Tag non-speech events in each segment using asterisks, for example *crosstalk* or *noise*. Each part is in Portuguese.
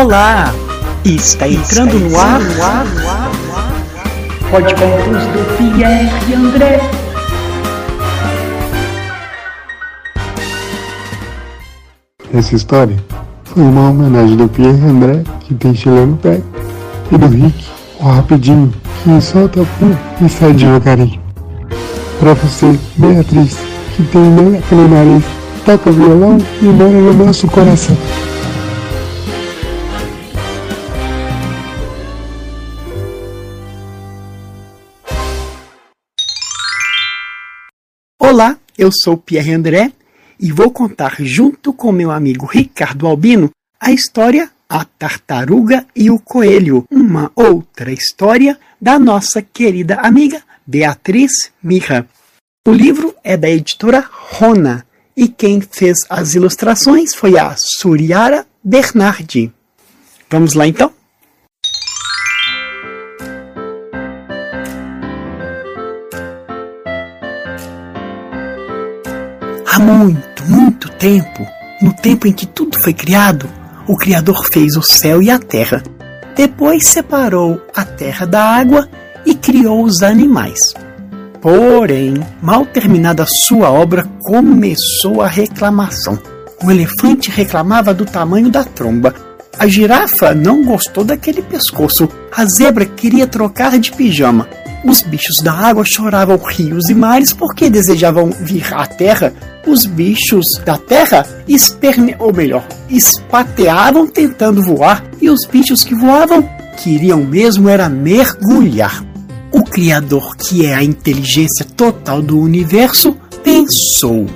Olá! Está entrando no ar, no ar, no ar, no ar. Podcasts do Pierre e André. Essa história foi uma homenagem do Pierre André, que tem chileno pé, e do Rick, o rapidinho, que solta pum e sai devagarinho. Pra você, Beatriz, que tem meia aquele nariz, toca violão e mora no nosso coração. Eu sou Pierre André e vou contar junto com meu amigo Ricardo Albino a história A Tartaruga e o Coelho, uma outra história da nossa querida amiga Beatriz Mirra. O livro é da editora Rona e quem fez as ilustrações foi a Suriara Bernardi. Vamos lá então? Muito, muito tempo, no tempo em que tudo foi criado, o Criador fez o céu e a terra. Depois separou a terra da água e criou os animais. Porém, mal terminada sua obra, começou a reclamação. O elefante reclamava do tamanho da tromba. A girafa não gostou daquele pescoço. A zebra queria trocar de pijama. Os bichos da água choravam rios e mares porque desejavam vir à terra. Os bichos da terra esperne, ou melhor, espateavam tentando voar e os bichos que voavam queriam mesmo era mergulhar. O Criador, que é a inteligência total do universo, pensou: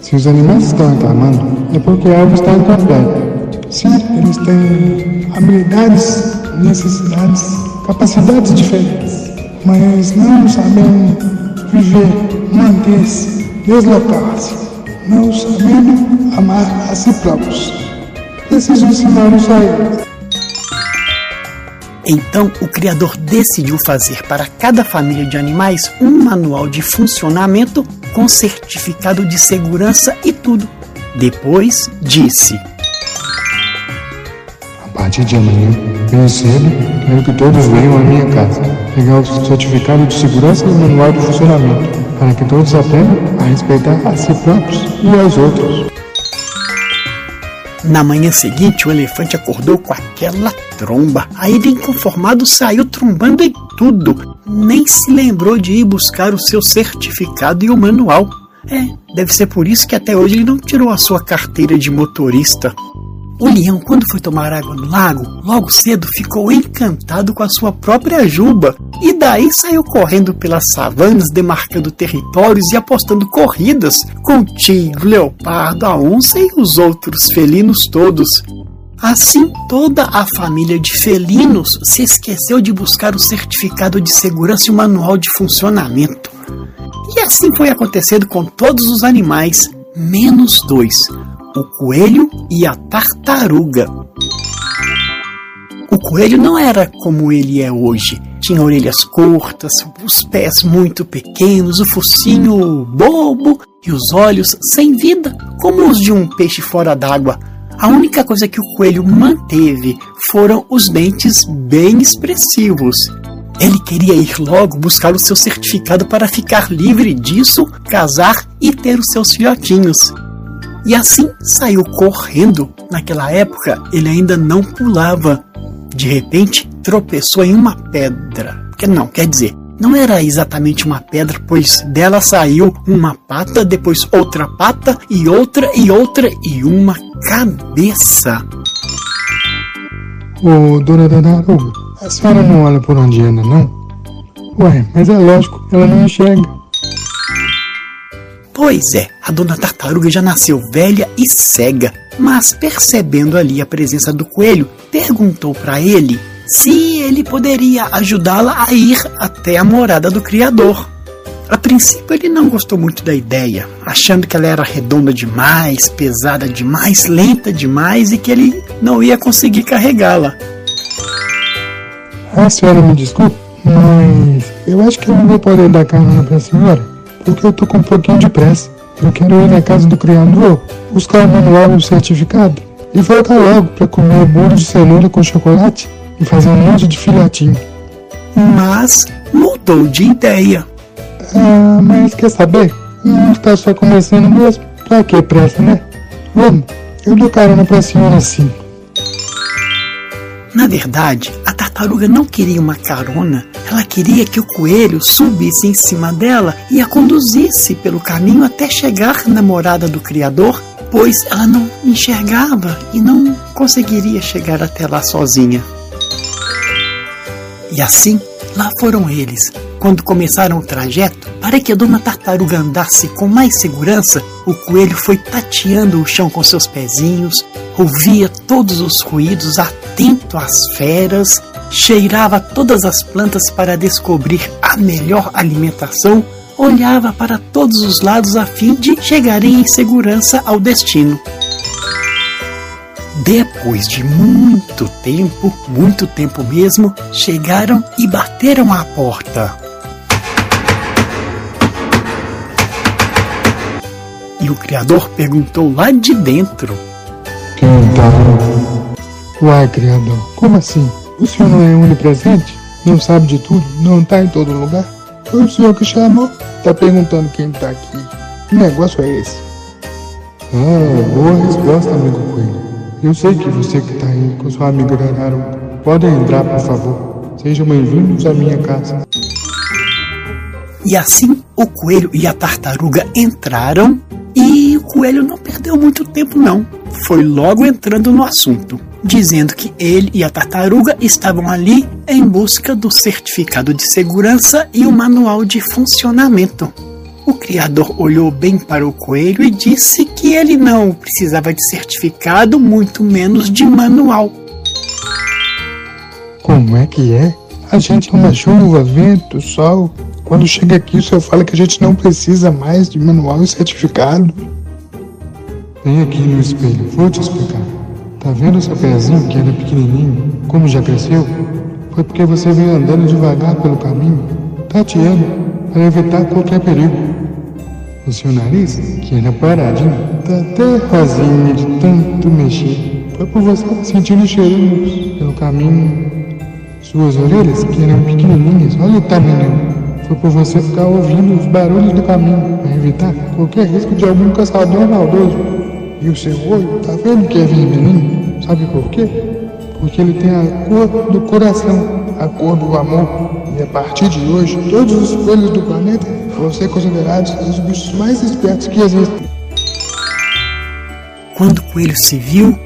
Se os animais estão reclamando, é porque algo está incompleto. Sim, eles têm habilidades, necessidades, capacidades diferentes, mas não sabem viver, manter-se, deslocar-se, não sabendo amar a si próprios. Preciso ensiná-los a eles. Então, o Criador decidiu fazer para cada família de animais um manual de funcionamento com certificado de segurança e tudo. Depois disse: A partir de amanhã, bem cedo, quero que todos venham à minha casa pegar o certificado de segurança e o manual de funcionamento, para que todos aprendam a respeitar a si próprios e aos outros. Na manhã seguinte, o elefante acordou com aquela tromba. Aí, ele inconformado, saiu trombando em tudo. Nem se lembrou de ir buscar o seu certificado e o manual. É, deve ser por isso que até hoje ele não tirou a sua carteira de motorista. O leão, quando foi tomar água no lago, logo cedo ficou encantado com a sua própria juba e daí saiu correndo pelas savanas, demarcando territórios e apostando corridas com o tigre, leopardo, a onça e os outros felinos todos. Assim, toda a família de felinos se esqueceu de buscar o certificado de segurança e o manual de funcionamento. E assim foi acontecendo com todos os animais, menos dois: o coelho e a tartaruga. O coelho não era como ele é hoje. Tinha orelhas curtas, os pés muito pequenos, o focinho bobo e os olhos sem vida, como os de um peixe fora d'água. A única coisa que o coelho manteve foram os dentes bem expressivos. Ele queria ir logo buscar o seu certificado para ficar livre disso, casar e ter os seus filhotinhos. E assim saiu correndo. Naquela época ele ainda não pulava. De repente tropeçou em uma pedra. Que não, quer dizer, não era exatamente uma pedra, pois dela saiu uma pata, depois outra pata e outra e outra e uma cabeça. Ô, dona Tartaruga, a senhora não olha por onde anda, não? Ué, mas é lógico, ela não enxerga. Pois é, a dona tartaruga já nasceu velha e cega, mas percebendo ali a presença do coelho, perguntou para ele se ele poderia ajudá-la a ir até a morada do criador. A princípio ele não gostou muito da ideia, achando que ela era redonda demais, pesada demais, lenta demais e que ele não ia conseguir carregá-la. A senhora me desculpe, mas eu acho que eu não vou poder dar carona pra senhora, porque eu tô com um pouquinho de pressa. Eu quero ir na casa do criador buscar o manual e o certificado. e voltar logo para comer bolo de cenoura com chocolate e fazer um monte de filhotinho. Mas mudou de ideia. Ah, mas quer saber? Não está só começando mesmo. Pra que pressa, né? Vamos, eu dou carona pra senhora assim. Na verdade, tartaruga não queria uma carona, ela queria que o coelho subisse em cima dela e a conduzisse pelo caminho até chegar na morada do Criador, pois ela não enxergava e não conseguiria chegar até lá sozinha. E assim, lá foram eles. Quando começaram o trajeto, para que a dona tartaruga andasse com mais segurança, o coelho foi tateando o chão com seus pezinhos, ouvia todos os ruídos, atento às feras, cheirava todas as plantas para descobrir a melhor alimentação, olhava para todos os lados a fim de chegarem em segurança ao destino. Depois de muito tempo, muito tempo mesmo, chegaram e bateram à porta. E o Criador perguntou lá de dentro: Quem tá? Uai, Criador, como assim? O senhor não é onipresente? Não sabe de tudo? Não tá em todo lugar? Foi o senhor que chamou? Tá perguntando quem tá aqui. Que negócio é esse? Ah, boa resposta, amigo Coelho. Eu sei que você que tá aí com sua amiga Tartaruga. Podem entrar, por favor. Sejam bem-vindos à minha casa. E assim o coelho e a tartaruga entraram e o coelho não perdeu muito tempo não. Foi logo entrando no assunto, dizendo que ele e a tartaruga estavam ali em busca do certificado de segurança e o manual de funcionamento. O criador olhou bem para o coelho e disse que ele não precisava de certificado, muito menos de manual. Como é que é? A gente toma chuva, vento, sol. Quando chega aqui, o senhor fala que a gente não precisa mais de manual e certificado. Vem aqui no espelho, vou te explicar. Tá vendo seu pezinho que era pequenininho, como já cresceu? Foi porque você veio andando devagar pelo caminho, tateando, para evitar qualquer perigo. O seu nariz, que era paradinho, tá até rosinha de tanto mexer. Foi por você sentindo cheirinhos pelo caminho. Suas orelhas, que eram pequenininhas, olha o tamanho. Foi por você ficar ouvindo os barulhos do caminho, para evitar qualquer risco de algum caçador maldoso. E o seu olho, tá vendo que é vermelhinho? Sabe por quê? Porque ele tem a cor do coração, a cor do amor. E a partir de hoje, todos os coelhos do planeta vão ser considerados os bichos mais espertos que existem. Quando o coelho se viu,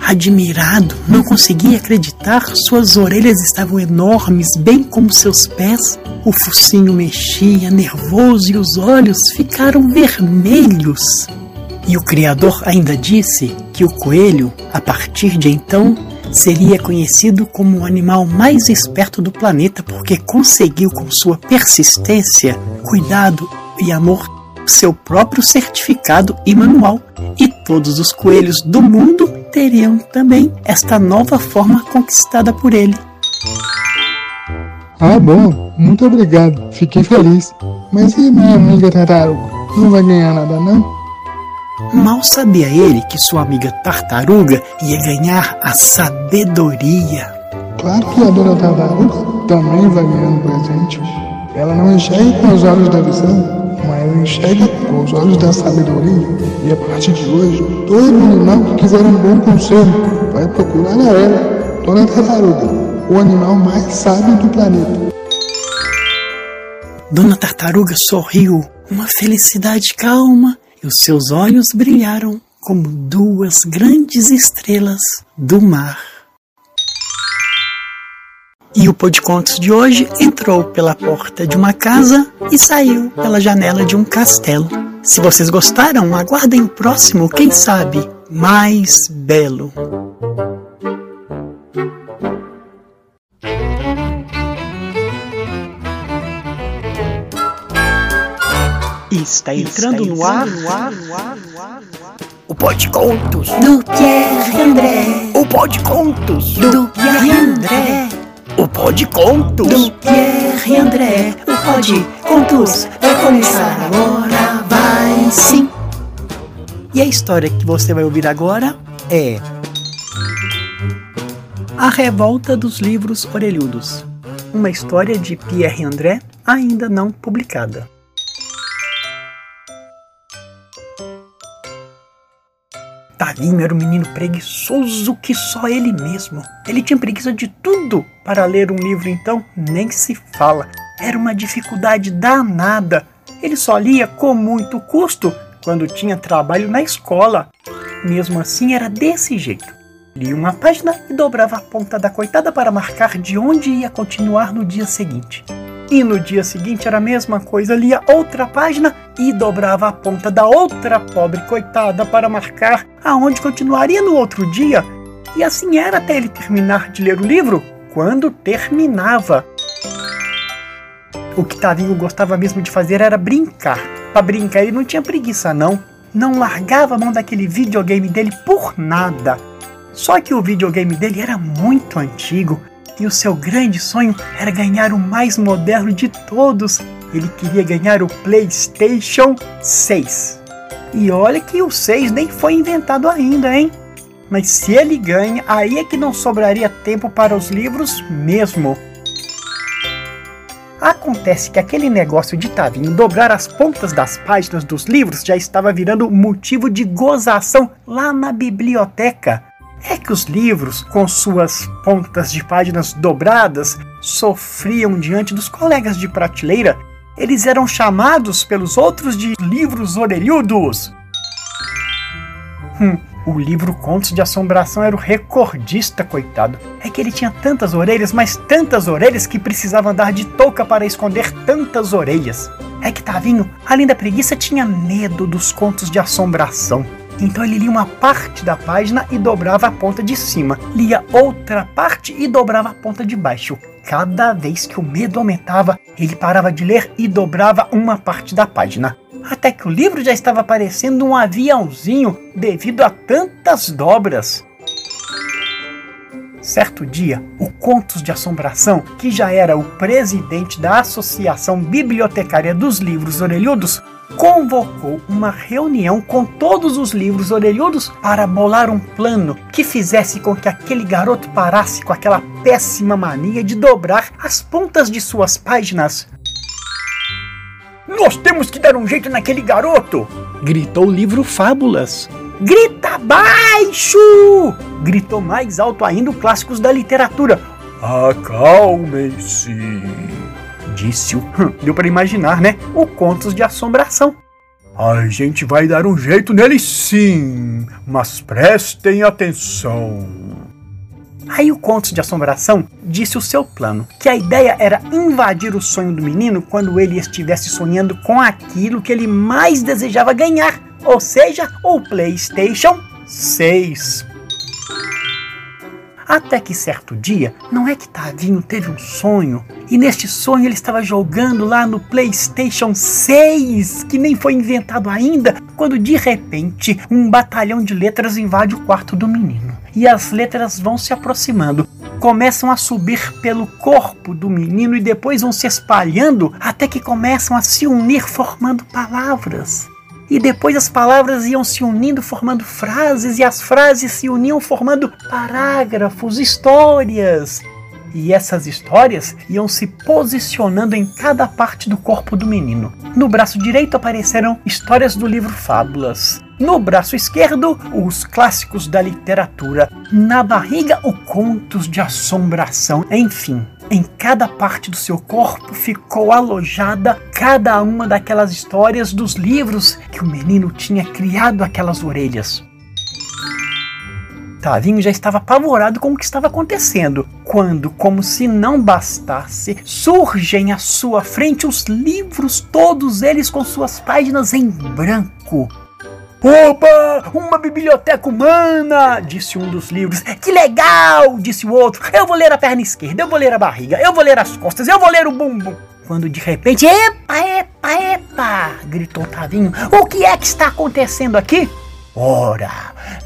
admirado, não conseguia acreditar, suas orelhas estavam enormes, bem como seus pés. O focinho mexia, nervoso, e os olhos ficaram vermelhos. E o Criador ainda disse que o coelho, a partir de então, seria conhecido como o animal mais esperto do planeta porque conseguiu, com sua persistência, cuidado e amor, seu próprio certificado e manual. E todos os coelhos do mundo teriam também esta nova forma conquistada por ele. Ah, bom, muito obrigado, fiquei feliz. Mas e minha amiga tartaruga? Não vai ganhar nada, não? Mal sabia ele que sua amiga tartaruga ia ganhar a sabedoria. Claro que a dona tartaruga também vai ganhar um presente. Ela não enxerga com os olhos da visão, mas enxerga com os olhos da sabedoria. E a partir de hoje, todo animal que quiser um bom conselho vai procurar a ela, dona tartaruga, o animal mais sábio do planeta. Dona Tartaruga sorriu, uma felicidade calma, e os seus olhos brilharam como duas grandes estrelas do mar. E o Pô de Contos de hoje entrou pela porta de uma casa e saiu pela janela de um castelo. Se vocês gostaram, aguardem o próximo, quem sabe, mais belo. Está entrando, no, ar, no ar, no ar, no ar, o Pó de Contos do Pierre André. O Pó de Contos do Pierre André. O Pó de Contos do Pierre André. O Pó de Contos vai começar agora, vai sim. E a história que você vai ouvir agora é A Revolta dos Livros Orelhudos. Uma história de Pierre André ainda não publicada. Tavinho era um menino preguiçoso que só ele mesmo. Ele tinha preguiça de tudo para ler um livro, então nem se fala. Era uma dificuldade danada. Ele só lia com muito custo quando tinha trabalho na escola. Mesmo assim, era desse jeito. Lia uma página e dobrava a ponta da coitada para marcar de onde ia continuar no dia seguinte. E no dia seguinte era a mesma coisa, lia outra página e dobrava a ponta da outra pobre coitada para marcar aonde continuaria no outro dia. E assim era até ele terminar de ler o livro, quando terminava. O que Tavinho gostava mesmo de fazer era brincar. Para brincar ele não tinha preguiça não. Não largava a mão daquele videogame dele por nada. Só que o videogame dele era muito antigo e o seu grande sonho era ganhar o mais moderno de todos. Ele queria ganhar o PlayStation 6. E olha que o 6 nem foi inventado ainda, hein? Mas se ele ganha, aí é que não sobraria tempo para os livros mesmo. Acontece que aquele negócio de Tavinho dobrar as pontas das páginas dos livros já estava virando motivo de gozação lá na biblioteca é que os livros, com suas pontas de páginas dobradas, sofriam diante dos colegas de prateleira. Eles eram chamados pelos outros de livros orelhudos. Hum, o livro Contos de Assombração era o recordista, coitado. É que ele tinha tantas orelhas, mas tantas orelhas que precisava andar de touca para esconder tantas orelhas. É que Tavinho, além da preguiça, tinha medo dos contos de assombração. Então ele lia uma parte da página e dobrava a ponta de cima, lia outra parte e dobrava a ponta de baixo. Cada vez que o medo aumentava, ele parava de ler e dobrava uma parte da página. Até que o livro já estava parecendo um aviãozinho devido a tantas dobras. Certo dia, o Contos de Assombração, que já era o presidente da Associação Bibliotecária dos Livros Orelhudos, convocou uma reunião com todos os livros orelhudos para bolar um plano que fizesse com que aquele garoto parasse com aquela péssima mania de dobrar as pontas de suas páginas. Nós temos que dar um jeito naquele garoto! gritou o livro Fábulas. Grita baixo! gritou mais alto ainda o Clássicos da Literatura. Acalmem-se! Disse-o. Hum, deu para imaginar, né? O Contos de Assombração. A gente vai dar um jeito nele sim, mas prestem atenção. Aí o Contos de Assombração disse o seu plano, que a ideia era invadir o sonho do menino quando ele estivesse sonhando com aquilo que ele mais desejava ganhar, ou seja, o PlayStation 6. Até que certo dia, não é que Tavinho teve um sonho, e neste sonho ele estava jogando lá no PlayStation 6, que nem foi inventado ainda, quando de repente um batalhão de letras invade o quarto do menino. E as letras vão se aproximando, começam a subir pelo corpo do menino e depois vão se espalhando até que começam a se unir formando palavras e depois as palavras iam se unindo formando frases e as frases se uniam formando parágrafos, histórias. E essas histórias iam se posicionando em cada parte do corpo do menino. No braço direito apareceram histórias do livro Fábulas. No braço esquerdo, os clássicos da literatura. Na barriga, o contos de assombração. Enfim, em cada parte do seu corpo ficou alojada cada uma daquelas histórias dos livros que o menino tinha criado aquelas orelhas. Tavinho já estava apavorado com o que estava acontecendo, quando, como se não bastasse, surgem à sua frente os livros, todos eles com suas páginas em branco. Opa, uma biblioteca humana, disse um dos livros. Que legal, disse o outro. Eu vou ler a perna esquerda, eu vou ler a barriga, eu vou ler as costas, eu vou ler o bumbum. Quando de repente, epa, epa, epa, gritou Tavinho. O que é que está acontecendo aqui? Ora,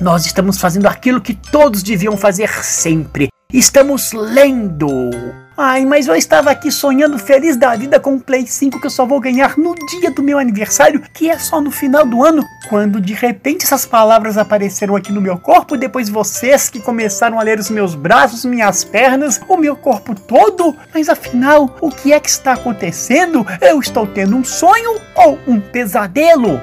nós estamos fazendo aquilo que todos deviam fazer sempre. Estamos lendo. Ai, mas eu estava aqui sonhando feliz da vida com o Play 5 que eu só vou ganhar no dia do meu aniversário, que é só no final do ano, quando de repente essas palavras apareceram aqui no meu corpo, depois vocês que começaram a ler os meus braços, minhas pernas, o meu corpo todo. Mas afinal, o que é que está acontecendo? Eu estou tendo um sonho ou um pesadelo?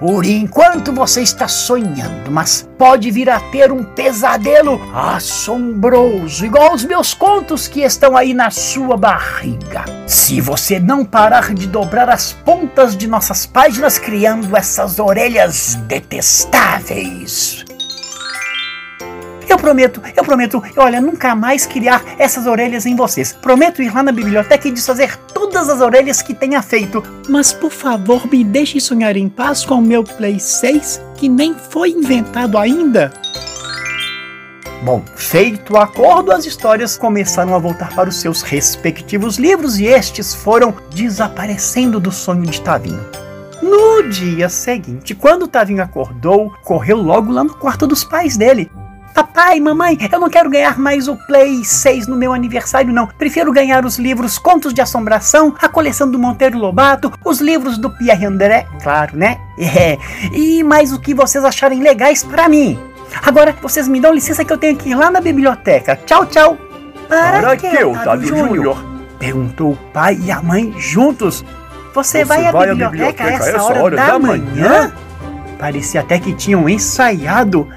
Por enquanto você está sonhando, mas pode vir a ter um pesadelo assombroso, igual os meus contos que estão aí na sua barriga. Se você não parar de dobrar as pontas de nossas páginas criando essas orelhas detestáveis. Eu prometo, eu prometo, olha, nunca mais criar essas orelhas em vocês. Prometo ir lá na biblioteca e desfazer todas as orelhas que tenha feito. Mas por favor, me deixe sonhar em paz com o meu Play 6, que nem foi inventado ainda. Bom, feito o acordo, as histórias começaram a voltar para os seus respectivos livros e estes foram desaparecendo do sonho de Tavinho. No dia seguinte, quando Tavinho acordou, correu logo lá no quarto dos pais dele. Papai, mamãe, eu não quero ganhar mais o Play 6 no meu aniversário, não. Prefiro ganhar os livros Contos de Assombração, a coleção do Monteiro Lobato, os livros do Pierre André, claro, né? *laughs* É, e mais o que vocês acharem legais para mim. Agora, vocês me dão licença que eu tenho que ir lá na biblioteca. Tchau, tchau. Para, para que, Otávio Júnior? Perguntou o pai e a mãe juntos. Você, Você vai, à, vai biblioteca à biblioteca, essa, essa hora, hora, da, da manhã? manhã? Parecia até que tinham ensaiado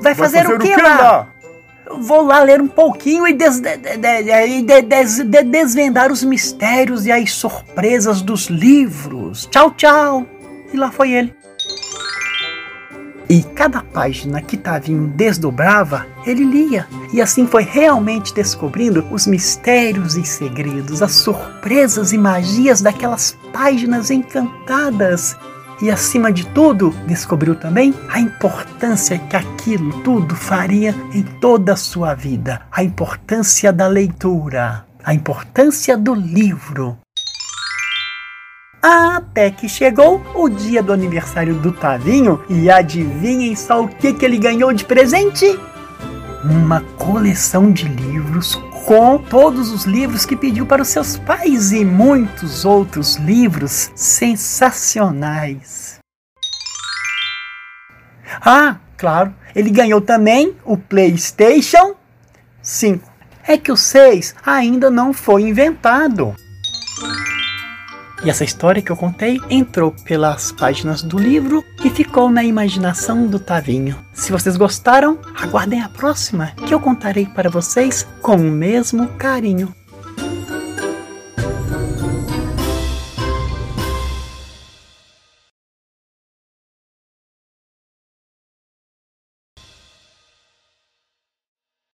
Vai fazer, fazer o que, lá? lá? Vou lá ler um pouquinho e, des, de, de, de, desvendar os mistérios e as surpresas dos livros. Tchau, tchau. E lá foi ele. E cada página que Tavinho desdobrava, ele lia. E assim foi realmente descobrindo os mistérios e segredos, as surpresas e magias daquelas páginas encantadas e, acima de tudo, descobriu também a importância que aquilo tudo faria em toda a sua vida, a importância da leitura, a importância do livro. Até que chegou o dia do aniversário do Tavinho e adivinhem só o que, que ele ganhou de presente? Uma coleção de livros com todos os livros que pediu para os seus pais e muitos outros livros sensacionais. Ah, claro, ele ganhou também o PlayStation 5. É que o 6 ainda não foi inventado. E essa história que eu contei entrou pelas páginas do livro e ficou na imaginação do Tavinho. Se vocês gostaram, aguardem a próxima, que eu contarei para vocês com o mesmo carinho.